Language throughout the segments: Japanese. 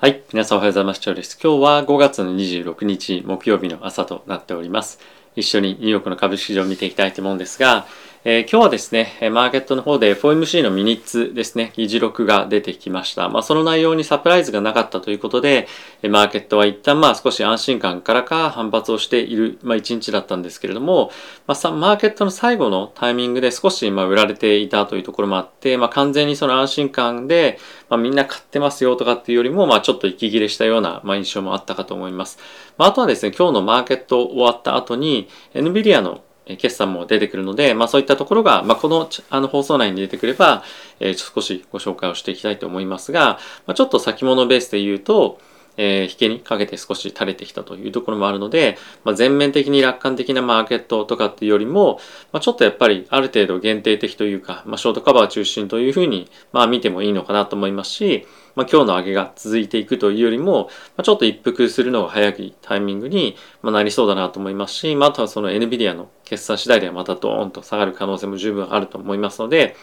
はい。皆さんおはようございます。チョウです。今日は5月の26日木曜日の朝となっております。一緒にニューヨークの株式市場を見ていきたいと思うんですが、えー今日はですね、マーケットの方で FOMC のミニッツですね、議事録が出てきました。まあ、その内容にサプライズがなかったということで、マーケットは一旦まあ少し安心感からか反発をしている、まあ、一日だったんですけれども、まあ、さマーケットの最後のタイミングで少しまあ売られていたというところもあって、まあ、完全にその安心感で、まあ、みんな買ってますよとかっていうよりも、まあ、ちょっと息切れしたような、まあ、印象もあったかと思います。まあ、あとはですね、今日のマーケット終わった後に、NVIDIA の決算も出てくるので、まあ、そういったところが、まあ、このあの放送内に出てくれば、えー少しご紹介をしていきたいと思いますが、まあ、ちょっと先物ベースで言うと、えー引けにかけて少し垂れてきたというところもあるので、まあ、全面的に楽観的なマーケットとかっていうよりも、まあ、ちょっとやっぱりある程度限定的というか、まあ、ショートカバー中心というふうに、まあ、見てもいいのかなと思いますし、まあ、今日の上げが続いていくというよりも、まあ、ちょっと一服するのが早いタイミングにまあなりそうだなと思いますし、まあ、あとはその NVIDIA の決算次第ではまたドーンと下がる可能性も十分あると思いますので、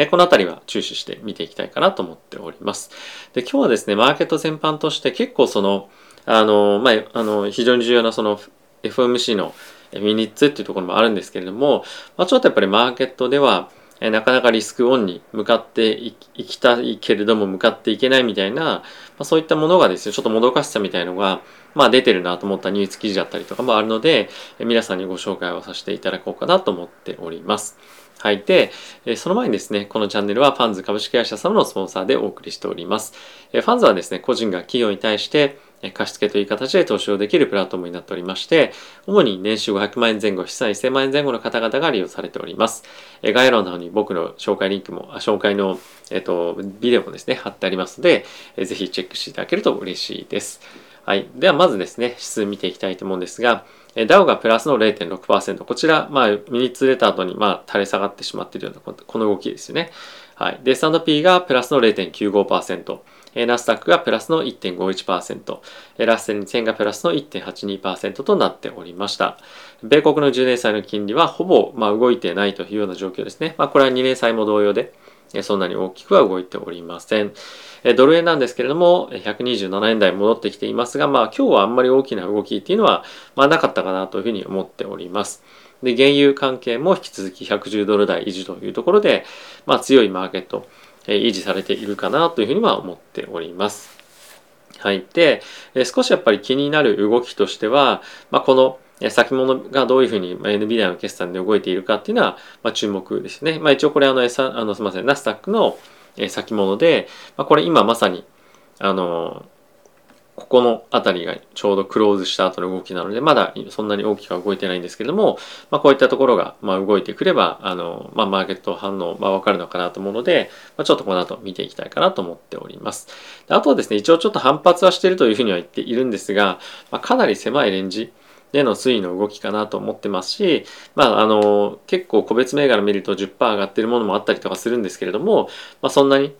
えこのあたりは注視して見ていきたいかなと思っております。で、今日はですね、マーケット全般として結構その、あの、まあ、あの、非常に重要なその FMC のミニッツっていうところもあるんですけれども、まあ、ちょっとやっぱりマーケットでは、えなかなかリスクオンに向かっていきたいけれども向かっていけないみたいな、まあ、そういったものがですね、ちょっともどかしさみたいのが、まあ出てるなと思ったニュース記事だったりとかもあるので、え皆さんにご紹介をさせていただこうかなと思っております。はい。で、その前にですね、このチャンネルはファンズ株式会社様のスポンサーでお送りしております。ファンズはですね、個人が企業に対して、え貸付という形で投資をできるプラットフォームになっておりまして、主に年収500万円前後、資産1000万円前後の方々が利用されております。概要欄の方に僕の紹介リンクも、紹介の、えっとビデオもですね、貼ってありますので、ぜひチェックしていただけると嬉しいです。はい。では、まずですね、指数見ていきたいと思うんですが、えー DAO がプラスの0.6%。こちら、まあ、ミニッツ出た後に、まあ、垂れ下がってしまっているようなこ、の動きですよね。はい。で、S&P がプラスの0.95%。えナスダックがプラスの1.51%。えラッセル2000がプラスの1.82%となっておりました。米国の10年債の金利はほぼ、まあ、動いてないというような状況ですね。まあ、これは2年債も同様で、そんなに大きくは動いておりません。ドル円なんですけれども、127円台戻ってきていますが、まあ今日はあんまり大きな動きっていうのは、まあなかったかなというふうに思っております。で、原油関係も引き続き110ドル台維持というところで、まあ強いマーケット、維持されているかなというふうには思っております。はい。で、少しやっぱり気になる動きとしては、まあ、この先物がどういうふうに NVIDIA の決算で動いているかっていうのは、まあ、注目ですね。まあ、一応これあの、S- あのすみません、ナスダックの先物で、まあ、これ今まさに、あのここの辺りがちょうどクローズした後の動きなので、まだそんなに大きくは動いてないんですけれども、まあ、こういったところが、ま、動いてくれば、あの、まあ、マーケット反応、ま、わかるのかなと思うので、まあ、ちょっとこの後見ていきたいかなと思っております。であとはですね、一応ちょっと反発はしてるというふうには言っているんですが、まあ、かなり狭いレンジでの推移の動きかなと思ってますし、まあ、あの、結構個別銘柄見ると10%上がってるものもあったりとかするんですけれども、まあ、そんなに、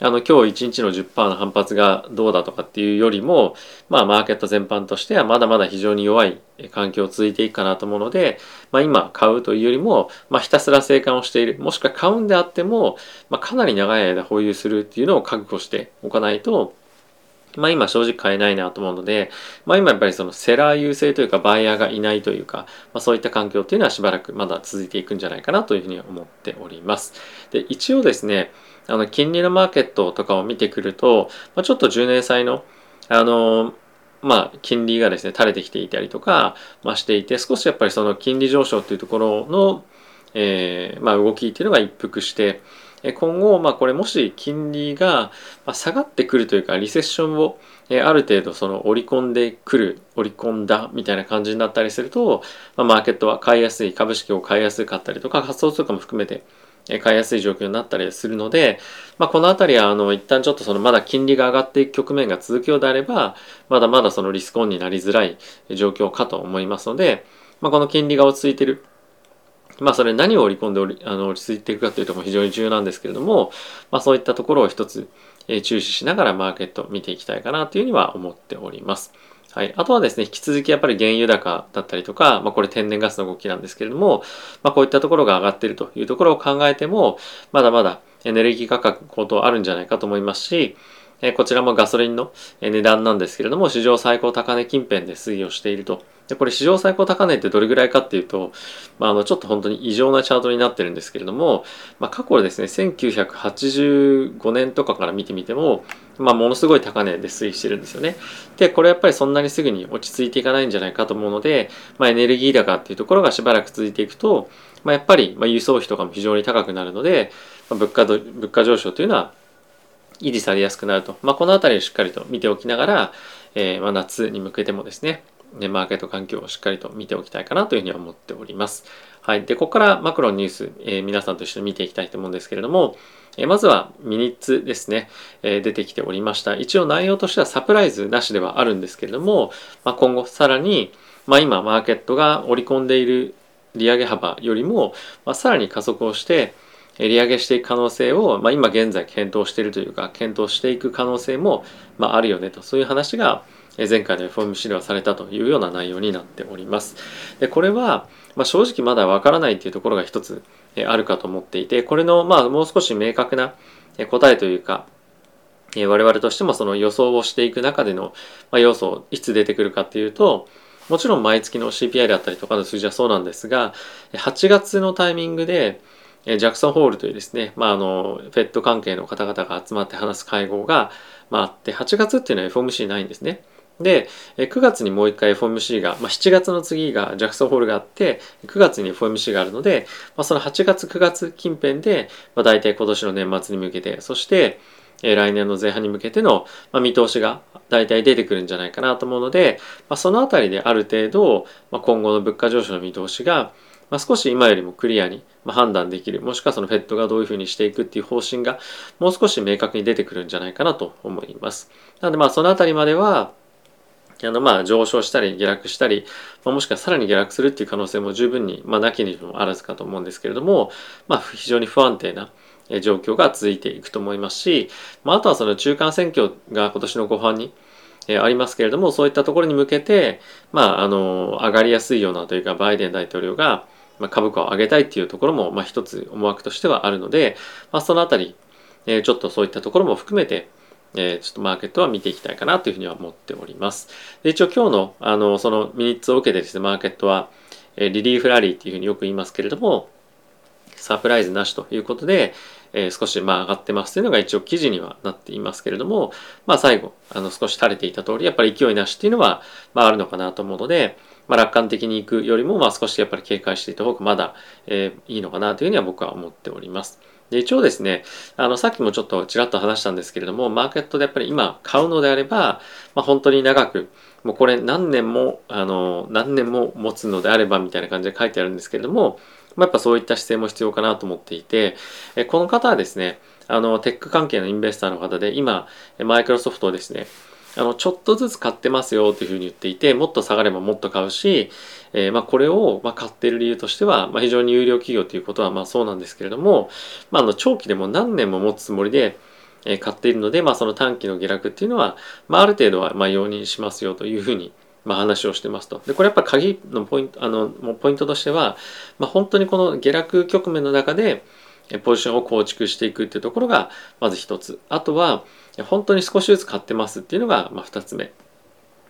あの、今日1日の10%の反発がどうだとかっていうよりも、まあ、マーケット全般としてはまだまだ非常に弱い環境続いていくかなと思うので、まあ、今買うというよりも、まあ、ひたすら生還をしている、もしくは買うんであっても、まあ、かなり長い間保有するっていうのを覚悟しておかないと、まあ今正直買えないなと思うので、まあ今やっぱりそのセラー優勢というかバイヤーがいないというか、まあそういった環境っていうのはしばらくまだ続いていくんじゃないかなというふうに思っております。で、一応ですね、あの金利のマーケットとかを見てくると、まあ、ちょっと10年債の、あのまあ、金利がですね、垂れてきていたりとか、まあ、していて、少しやっぱりその金利上昇というところの、えーまあ、動きっていうのが一服して、今後、まあ、これもし金利が下がってくるというか、リセッションをある程度その織り込んでくる、織り込んだみたいな感じになったりすると、まあ、マーケットは買いやすい、株式を買いやすかったりとか、仮想通貨も含めて買いやすい状況になったりするので、まあ、このあたりはあの一旦ちょっとそのまだ金利が上がっていく局面が続くようであれば、まだまだそのリスクオンになりづらい状況かと思いますので、まあ、この金利が落ち着いてるまあそれ何を織り込んでおりあの落ち着いていくかというところも非常に重要なんですけれども、まあそういったところを一つ、えー注視しながらマーケット見ていきたいかなというふうには思っております。はい。あとはですね、引き続きやっぱり原油高だったりとか、まあこれ天然ガスの動きなんですけれども、まあこういったところが上がっているというところを考えても、まだまだエネルギー価格高騰あるんじゃないかと思いますし、えこちらもガソリンの値段なんですけれども、史上最高高値近辺で推移をしていると。で、これ史上最高高値ってどれぐらいかっていうと、まあ、あの、ちょっと本当に異常なチャートになってるんですけれども、まあ、過去ですね、1985年とかから見てみても、まあ、ものすごい高値で推移してるんですよね。で、これやっぱりそんなにすぐに落ち着いていかないんじゃないかと思うので、まあ、エネルギー高っていうところがしばらく続いていくと、まあ、やっぱり、ま輸送費とかも非常に高くなるので、まあ、物価物価上昇というのは維持されやすくなると。まあ、この辺りをしっかりと見ておきながら、えー、まあ、夏に向けてもですね、マーケット環境をしっかりと見ておきたいかなというふうには思っております。はい。で、ここからマクロのニュース、えー、皆さんと一緒に見ていきたいと思うんですけれども、えー、まずはミニッツですね、えー、出てきておりました。一応内容としてはサプライズなしではあるんですけれども、まあ、今後さらに、まあ、今マーケットが織り込んでいる利上げ幅よりも、まあ、さらに加速をして、利上げしていく可能性を、まあ、今現在検討しているというか検討していく可能性も、まあ、あるよねとそういう話が前回の FOMC ではされたというような内容になっております。でこれは、まあ、正直まだわからないというところが一つあるかと思っていてこれのまあもう少し明確な答えというか我々としてもその予想をしていく中での要素いつ出てくるかっていうともちろん毎月の CPI であったりとかの数字はそうなんですが8月のタイミングでジャクソンホールというですね、まあ、あの、フェット関係の方々が集まって話す会合が、まあ、あって、8月っていうのは FOMC ないんですね。で、9月にもう一回 FOMC が、まあ、7月の次がジャクソンホールがあって、9月に FOMC があるので、まあ、その8月、9月近辺で、まあ、大体今年の年末に向けて、そして、え来年の前半に向けての、ま、見通しが大体出てくるんじゃないかなと思うので、まあ、そのあたりである程度、まあ、今後の物価上昇の見通しが、まあ、少し今よりもクリアに判断できるもしくはそのフェットがどういうふうにしていくっていう方針がもう少し明確に出てくるんじゃないかなと思います。なのでまあそのあたりまではあのまあ上昇したり下落したり、まあ、もしくはさらに下落するっていう可能性も十分に、まあ、なきにもあらずかと思うんですけれども、まあ、非常に不安定な状況が続いていくと思いますし、まあ、あとはその中間選挙が今年の後半にえありますけれどもそういったところに向けて、まあ、あの上がりやすいようなというかバイデン大統領が、ま、株価を上げたいっていうところも、まあ、一つ思惑としてはあるので、まあ、そのあたり、え、ちょっとそういったところも含めて、えー、ちょっとマーケットは見ていきたいかなというふうには思っております。で一応今日のあのそのミニッツを受けてですねマーケットは、えー、リリーフラリーっていうふうによく言いますけれどもサプライズなしということで、えー、少しまあ上がってますというのが一応記事にはなっていますけれども、まあ最後、あの少し垂れていた通り、やっぱり勢いなしっていうのは、まああるのかなと思うので、まあ楽観的にいくよりも、まあ少しやっぱり警戒していた方がまだ、えー、いいのかなというふうには僕は思っております。で一応ですね、あのさっきもちょっとちらっと話したんですけれども、マーケットでやっぱり今買うのであれば、まあ、本当に長く、もうこれ何年も、あの、何年も持つのであればみたいな感じで書いてあるんですけれども、まあ、やっぱそういった姿勢も必要かなと思っていて、えこの方はですね、あの、テック関係のインベスターの方で、今、マイクロソフトをですね、あの、ちょっとずつ買ってますよというふうに言っていて、もっと下がればもっと買うし、えー、まあ、これを、ま買ってる理由としては、まあ、非常に有料企業ということは、まあ、そうなんですけれども、まあ、あの、長期でも何年も持つつもりで、え買っているので、まあ、その短期の下落っていうのは、まあ、ある程度は、ま容認しますよというふうに、ま、話をしてますと。で、これやっぱ鍵のポイント、あの、ポイントとしては、ま、本当にこの下落局面の中で、ポジションを構築していくっていうところが、まず一つ。あとは、本当に少しずつ買ってますっていうのが、まあ、二つ目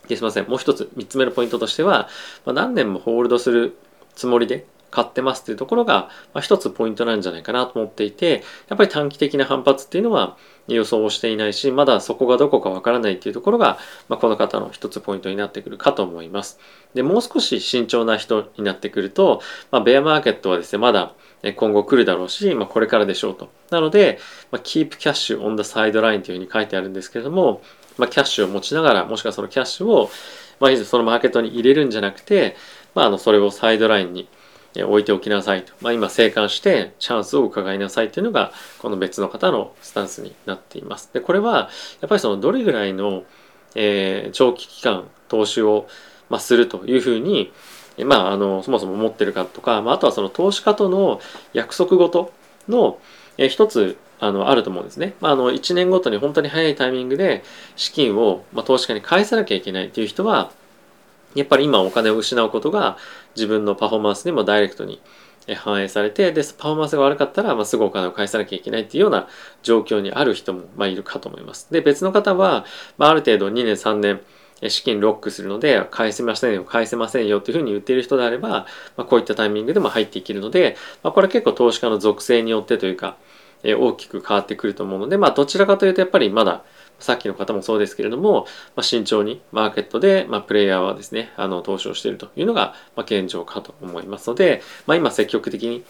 で。すいません。もう一つ、三つ目のポイントとしては、まあ、何年もホールドするつもりで、買ってますっていうところが、まあ、一つポイントなんじゃないかなと思っていて、やっぱり短期的な反発っていうのは予想をしていないし、まだそこがどこかわからないっていうところが、まあ、この方の一つポイントになってくるかと思います。で、もう少し慎重な人になってくると、まあ、ベアマーケットはですね、まだ今後来るだろうし、まあ、これからでしょうと。なので、まあ、keep cash on the sideline というふうに書いてあるんですけれども、まあ、キャッシュを持ちながら、もしくはそのキャッシュを、まあ、そのマーケットに入れるんじゃなくて、まあ、あのそれをサイドラインに置いておきなさいと、まあ、今生還してチャンスを伺いなさいというのがこの別の方のスタンスになっています。でこれはやっぱりそのどれぐらいの、えー、長期期間投資を、まあ、するというふうに、まあ、あのそもそも持ってるかとか、まあ、あとはその投資家との約束事の、えー、一つあのあると思うんですね。まあ、あの1年ごとに本当に早いタイミングで資金を、まあ、投資家に返さなきゃいけないっていう人はやっぱり今お金を失うことが自分のパフォーマンスにもダイレクトに反映されてでパフォーマンスが悪かったら、まあ、すぐお金を返さなきゃいけないっていうような状況にある人も、まあ、いるかと思います。で別の方は、まあ、ある程度2年3年資金ロックするので返せませんよ返せませんよというふうに言っている人であれば、まあ、こういったタイミングでも入っていけるので、まあ、これは結構投資家の属性によってというか、大きく変わってくると思うので、まあ、どちらかというとやっぱりまださっきの方もそうですけれども、まあ、慎重にマーケットで、まあ、プレイヤーはですね、あの、投資をしているというのが、まあ、現状かと思いますので、まあ、今積極的に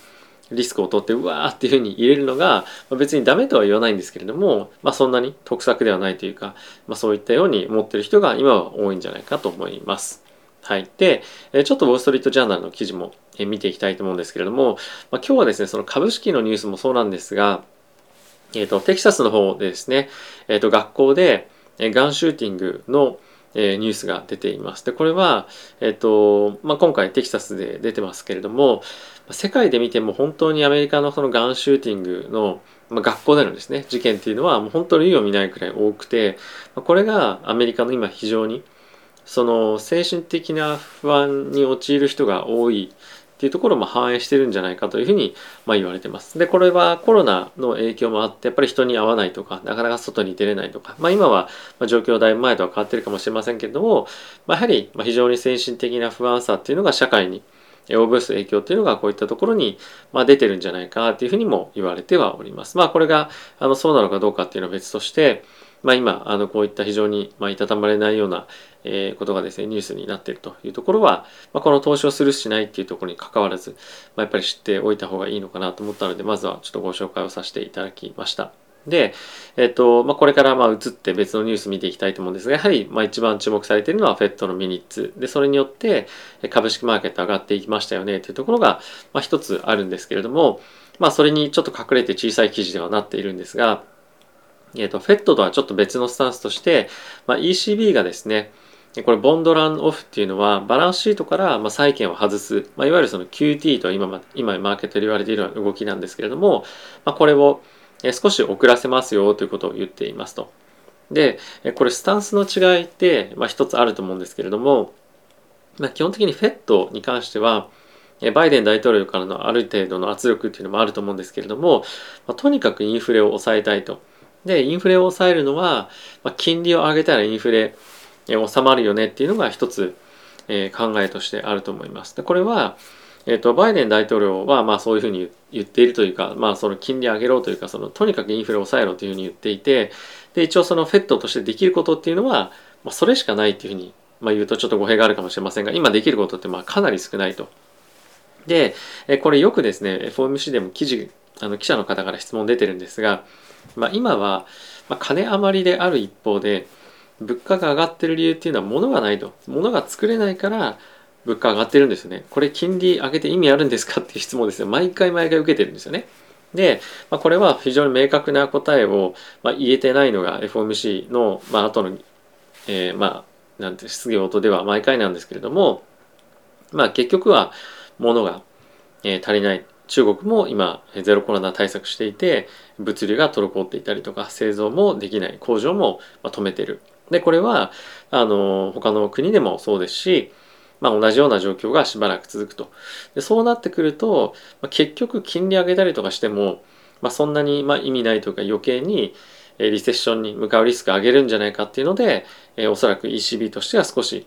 リスクを取ってうわーっていうふうに入れるのが、まあ、別にダメとは言わないんですけれども、まあ、そんなに得策ではないというか、まあ、そういったように思っている人が今は多いんじゃないかと思います。はい。で、ちょっとウォール・ストリート・ジャーナルの記事も見ていきたいと思うんですけれども、まあ、今日はですね、その株式のニュースもそうなんですが、えっ、と、テキサスの方でですね、えっ、と、学校で、えガンシューティングの、えニュースが出ています。で、これは、えっ、と、まあ、今回テキサスで出てますけれども、世界で見ても本当にアメリカのそのガンシューティングの、まあ、学校でのですね、事件っていうのはもう本当に類を見ないくらい多くて、これがアメリカの今非常にその精神的な不安に陥る人が多いっていうところも反映してるんじゃないかというふうに、まあ、言われてます。で、これはコロナの影響もあって、やっぱり人に会わないとか、なかなか外に出れないとか、まあ、今は状況だいぶ前とは変わってるかもしれませんけれども、まあ、やはり非常に精神的な不安さっていうのが社会に及ぼす影響っていうのがこういったところに、まあ、出てるんじゃないかっていうふうにも言われてはおります。まあこれがあのそうなのかどうかっていうのは別として、まあ、今あのこういった非常に、まあ、いたたまれないような、え、ことがですねニュースになっているというところは、まあ、この投資をするしないっていうところに関わらず、まあ、やっぱり知っておいた方がいいのかなと思ったのでまずはちょっとご紹介をさせていただきました。で、えっと、まあ、これからまあ移って別のニュース見ていきたいと思うんですが、やはりまあ一番注目されているのは FED のミニッツ。で、それによって株式マーケット上がっていきましたよねというところが、まあ一つあるんですけれども、まあそれにちょっと隠れて小さい記事ではなっているんですが、えっ、ー、と、FED とはちょっと別のスタンスとして、まあ、ECB がですね、これ、ボンドランオフっていうのは、バランスシートからま債券を外す、まあ、いわゆるその QT と今、今マーケットで言われているような動きなんですけれども、まあ、これを少し遅らせますよということを言っていますと。で、これスタンスの違いって、まあ、一つあると思うんですけれども、まあ、基本的に FED に関しては、バイデン大統領からのある程度の圧力っていうのもあると思うんですけれども、まあ、とにかくインフレを抑えたいと。で、インフレを抑えるのは、まあ、金利を上げたらインフレ収まるよねっていうのが一つ、えー、考えとしてあると思います。で、これは、えっ、ー、と、バイデン大統領は、まあそういうふうに言っているというか、まあその金利上げろというか、そのとにかくインフレを抑えろというふうに言っていて、で、一応そのフェットとしてできることっていうのは、まあそれしかないっていうふうに、まあ言うとちょっと語弊があるかもしれませんが、今できることってまあかなり少ないと。で、これよくですね、FOMC でも記事、あの記者の方から質問出てるんですが、まあ、今は、まあ、金余りである一方で物価が上がってる理由っていうのは物がないと。物が作れないから物価上がってるんですよね。これ金利上げて意味あるんですかっていう質問ですよ。毎回毎回受けてるんですよね。で、まあ、これは非常に明確な答えを、まあ、言えてないのが FOMC の、まあ後の、えー、まあなんて質疑応答では毎回なんですけれどもまあ結局は物が、えー、足りない。中国も今ゼロコロナ対策していて物流が滞っていたりとか製造もできない工場も止めてる。でこれはあの他の国でもそうですし、まあ、同じような状況がしばらく続くと。でそうなってくると、まあ、結局金利上げたりとかしても、まあ、そんなにまあ意味ないというか余計にリセッションに向かうリスクを上げるんじゃないかっていうのでえおそらく ECB としては少し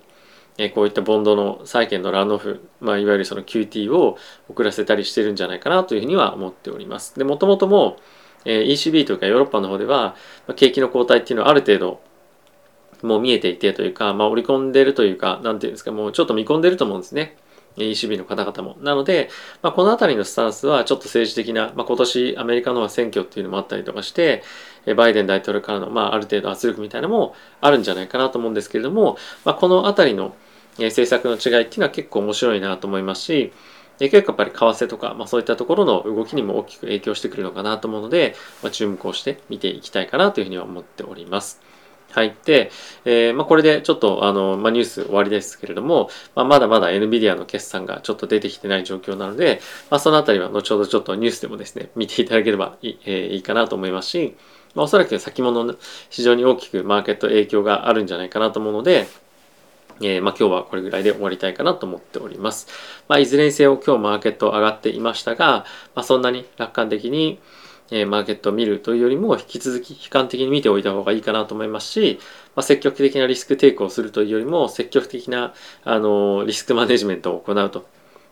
えこういったボンドの債券のランオフ、まあ、いわゆるその QT を遅らせたりしてるんじゃないかなというふうには思っております。で、もともとも、え ECB というかヨーロッパの方では、まあ、景気の後退っていうのはある程度もう見えていてというか、まあ、織り込んでるというか、なんていうんですか、もうちょっと見込んでると思うんですね。ECB の方々も。なので、まあ、この辺りのスタンスはちょっと政治的な、まあ、今年アメリカの選挙っていうのもあったりとかして、バイデン大統領からの、まあ、ある程度圧力みたいなのもあるんじゃないかなと思うんですけれども、まあ、この辺りの政策の違いっていうのは結構面白いなと思いますし、結構やっぱり為替とか、まあ、そういったところの動きにも大きく影響してくるのかなと思うので、まあ、注目をして見ていきたいかなというふうには思っております。はい。で、えー、まあ、これでちょっとあの、まあ、ニュース終わりですけれども、まあ、まだまだ NVIDIA の決算がちょっと出てきてない状況なので、まあ、そのあたりは後ほどちょっとニュースでもですね、見ていただければいい,、えー、いいかなと思いますし、まあ、おそらく先物の非常に大きくマーケット影響があるんじゃないかなと思うので、えー、まあ、今日はこれぐらいで終わりたいかなと思っております。まあ、いずれにせよ今日マーケット上がっていましたが、まあ、そんなに楽観的に、えー、マーケットを見るというよりも引き続き悲観的に見ておいた方がいいかなと思いますし、まあ、積極的なリスクテイクをするというよりも積極的なあのリスクマネジメントを行うと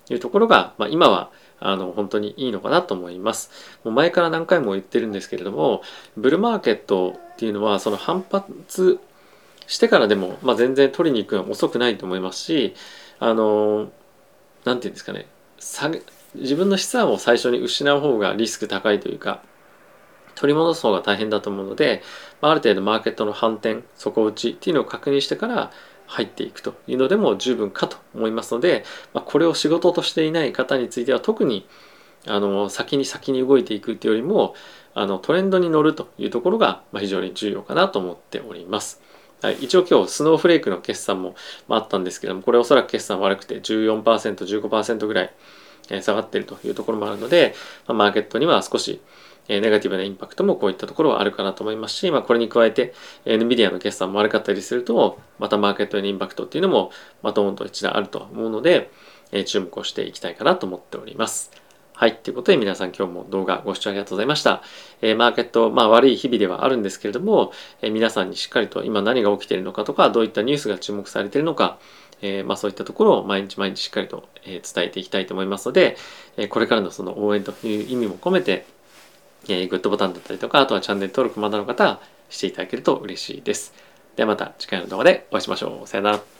いうところが、まあ、今はあの本当にいいのかなと思います。もう前から何回も言ってるんですけれどもブルマーケットっていうのはその反発してからでも、まあ、全然取りに行くのは遅くないと思いますしあの何て言うんですかね自分の資産を最初に失う方がリスク高いというか取り戻す方が大変だと思うので、まあ、る程度マーケットの反転底打ちっていうのを確認してから入っていくというのでも十分かと思いますので、まあ、これを仕事としていない方については特にあの先に先に動いていくっていうよりもあのトレンドに乗るというところが非常に重要かなと思っております。はい、一応今日スノーフレークの決算もあったんですけどもこれおそらく決算悪くて 14%15% ぐらい下がっているというところもあるので、まマーケットには少しネガティブなインパクトもこういったところはあるかなと思いますし、まあ、これに加えて NVIDIA の決算も悪かったりするとまたマーケットへのインパクトっていうのもまともと一段あると思うので注目をしていきたいかなと思っております。はい。ということで皆さん今日も動画ご視聴ありがとうございました。えー、マーケット、まあ悪い日々ではあるんですけれども、えー、皆さんにしっかりと今何が起きているのかとか、どういったニュースが注目されているのか、えー、まあそういったところを毎日毎日しっかりと、え伝えていきたいと思いますので、えこれからのその応援という意味も込めて、えグッドボタンだったりとか、あとはチャンネル登録まだの方はしていただけると嬉しいです。ではまた次回の動画でお会いしましょう。さよなら。